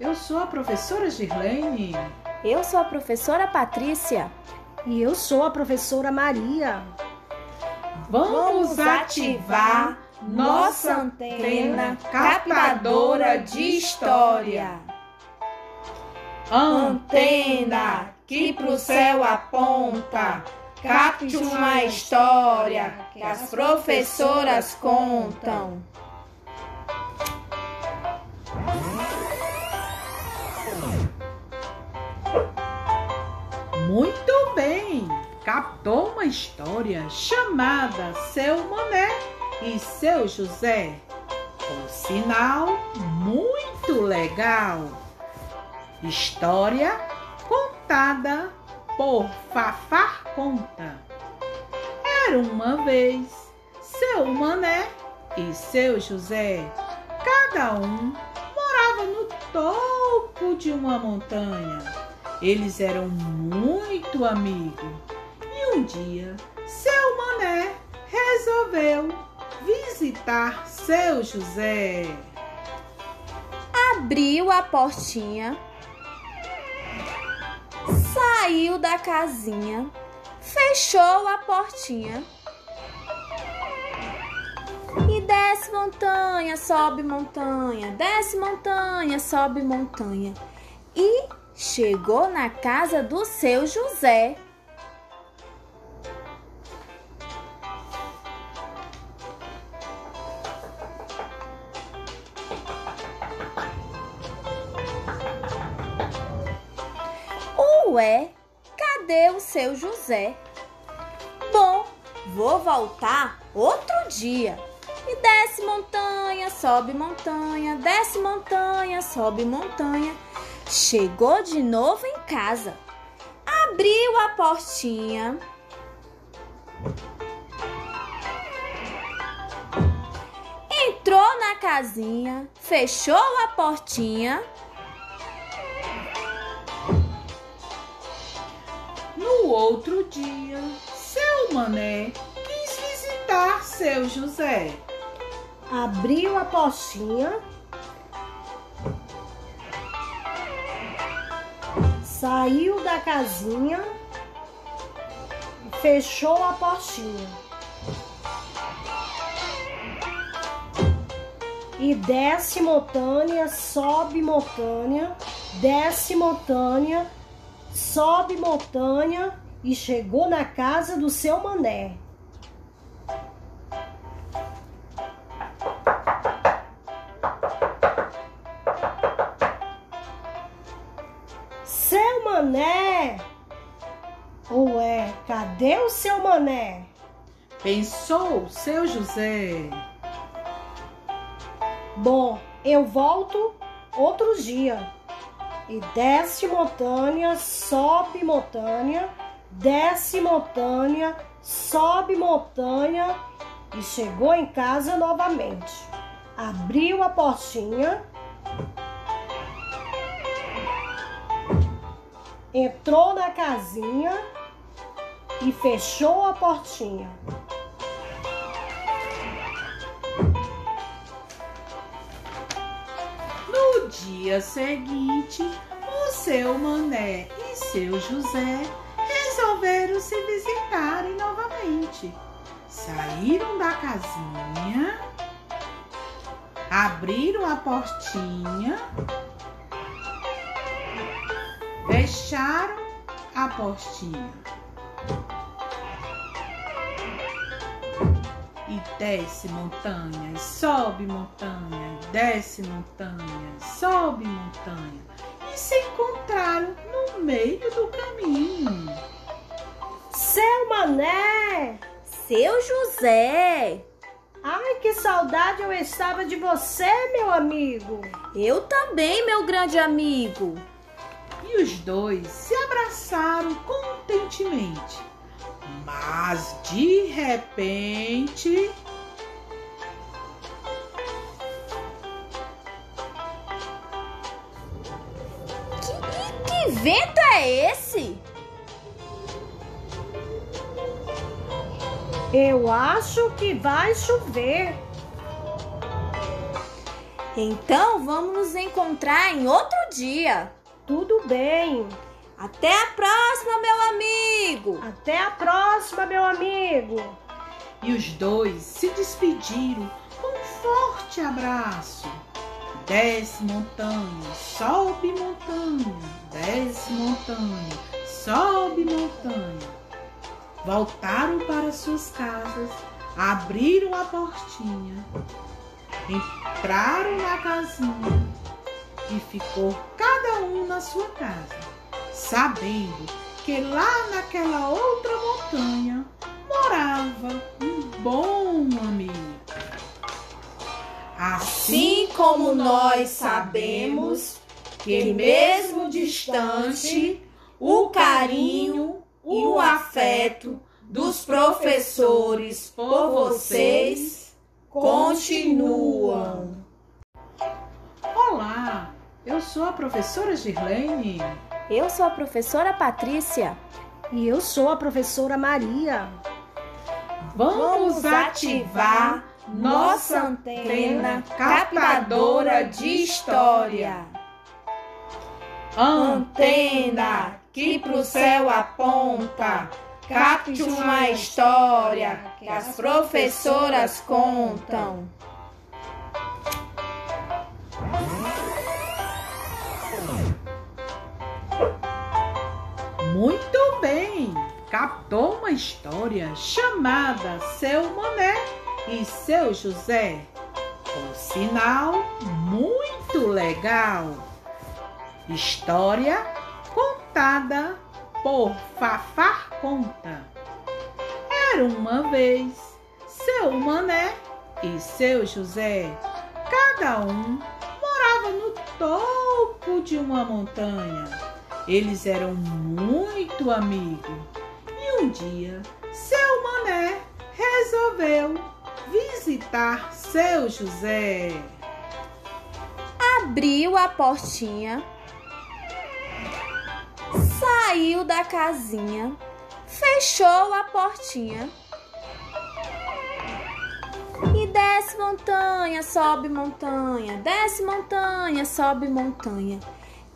Eu sou a professora Girlene. Eu sou a professora Patrícia. E eu sou a professora Maria. Vamos ativar nossa antena captadora de história. Antena que pro céu aponta, capte uma história que as professoras contam. Captou uma história chamada Seu Mané e Seu José. Por sinal, muito legal. História contada por Fafá Conta. Era uma vez seu Mané e seu José. Cada um morava no topo de uma montanha. Eles eram muito amigos. Um dia, seu Mané resolveu visitar seu José. Abriu a portinha, saiu da casinha, fechou a portinha. E desce montanha, sobe montanha, desce montanha, sobe montanha. E chegou na casa do seu José. Ué, cadê o seu José? Bom, vou voltar outro dia. E desce montanha, sobe montanha, desce montanha, sobe montanha. Chegou de novo em casa. Abriu a portinha. Entrou na casinha, fechou a portinha. Outro dia, seu Mané quis visitar seu José. Abriu a portinha. Saiu da casinha. Fechou a portinha. E desce montanha, sobe montanha, desce montanha, sobe montanha e chegou na casa do seu mané. Seu mané! Ué, cadê o seu mané? Pensou seu José. Bom, eu volto outro dia. E desce montanha, sobe montanha, desce montanha, sobe montanha e chegou em casa novamente. Abriu a portinha, entrou na casinha e fechou a portinha. No dia seguinte, o seu Mané e seu José resolveram se visitarem novamente. Saíram da casinha, abriram a portinha, fecharam a portinha. E desce montanha, e sobe montanha, e desce montanha, sobe montanha. E se encontraram no meio do caminho. Seu mané! Seu José! Ai, que saudade eu estava de você, meu amigo! Eu também, meu grande amigo! E os dois se abraçaram contentemente. Mas de repente. Que, que vento é esse? Eu acho que vai chover. Então vamos nos encontrar em outro dia. Tudo bem. Até a próxima, meu amigo. Até a próxima, meu amigo. E os dois se despediram com um forte abraço. Desce montanha, sobe montanha, desce montanha, sobe montanha. Voltaram para suas casas, abriram a portinha, entraram na casinha e ficou cada um na sua casa, sabendo que lá naquela outra montanha morava um bom amigo. Assim como nós sabemos que, mesmo distante, o carinho e o afeto dos professores por vocês continuam. Olá, eu sou a professora Girlene. Eu sou a professora Patrícia. E eu sou a professora Maria. Vamos ativar nossa antena captadora de história. Antena que pro céu aponta, capte uma história que as professoras contam. Captou uma história chamada Seu Mané e Seu José. Por sinal, muito legal. História contada por Fafá Conta. Era uma vez seu Mané e seu José. Cada um morava no topo de uma montanha. Eles eram muito amigos. Um dia, seu Mané resolveu visitar seu José. Abriu a portinha, saiu da casinha, fechou a portinha e desce montanha, sobe montanha, desce montanha, sobe montanha.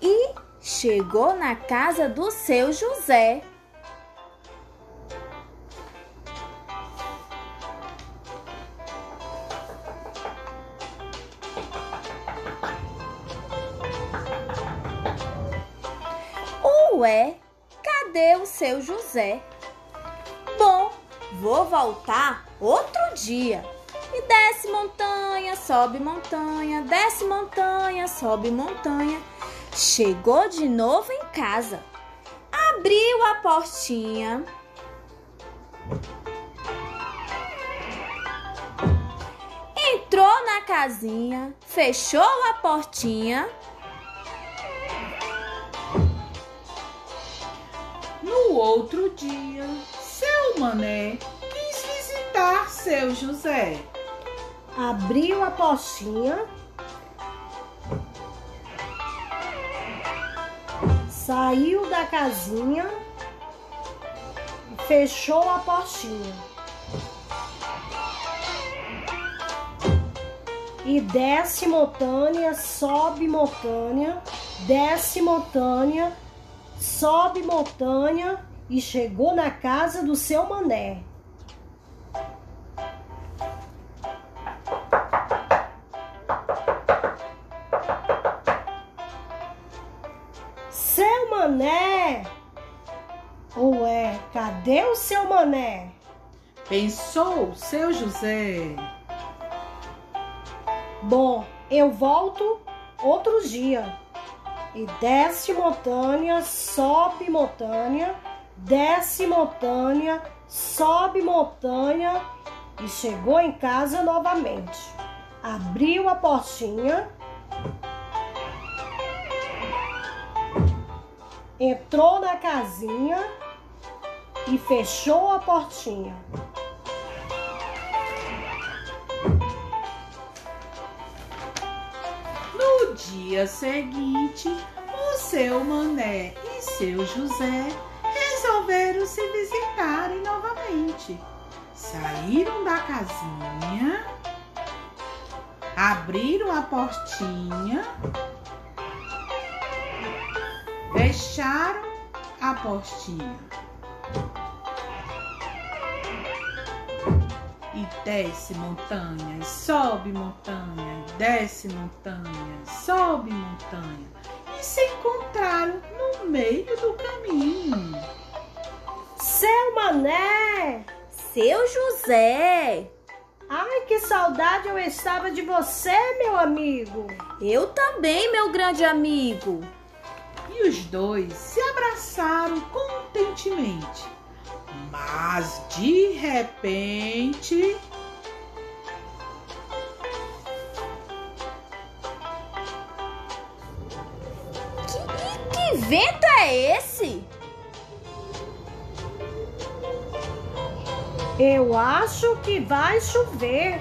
E chegou na casa do seu José. Ué, cadê o seu José? Bom, vou voltar outro dia. E desce montanha, sobe montanha, desce montanha, sobe montanha. Chegou de novo em casa. Abriu a portinha. Entrou na casinha, fechou a portinha. No outro dia, seu Mané quis visitar seu José. Abriu a portinha. Saiu da casinha. Fechou a portinha. E desce montanha, sobe montanha, desce montanha, sobe montanha e chegou na casa do seu mané. Seu mané! Ué, cadê o seu mané? Pensou seu José. Bom, eu volto outro dia. E desce montanha, sobe montanha, desce montanha, sobe montanha e chegou em casa novamente. Abriu a portinha, entrou na casinha e fechou a portinha. No dia seguinte, o seu Mané e seu José resolveram se visitarem novamente. Saíram da casinha, Abriram a portinha, fecharam a portinha. Desce montanha, e sobe montanha, e desce montanha, e sobe montanha. E se encontraram no meio do caminho. Seu Mané! Seu José! Ai, que saudade eu estava de você, meu amigo! Eu também, meu grande amigo! E os dois se abraçaram contentemente. Mas de repente. Vento é esse? Eu acho que vai chover.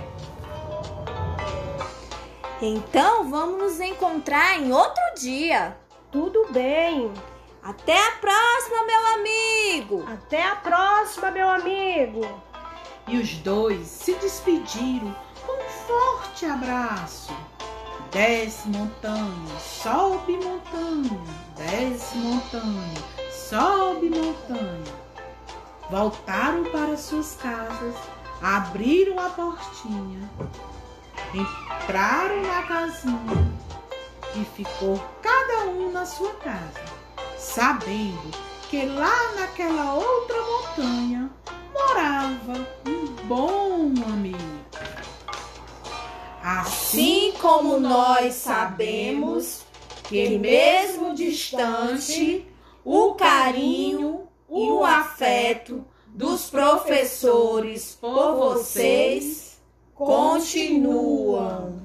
Então vamos nos encontrar em outro dia. Tudo bem. Até a próxima, meu amigo. Até a próxima, meu amigo. E os dois se despediram com um forte abraço. Desce montanha, sobe montanha, desce montanha, sobe montanha. Voltaram para suas casas, abriram a portinha, entraram na casinha e ficou cada um na sua casa, sabendo que lá naquela outra nós sabemos que, mesmo distante, o carinho e o afeto dos professores por vocês continuam.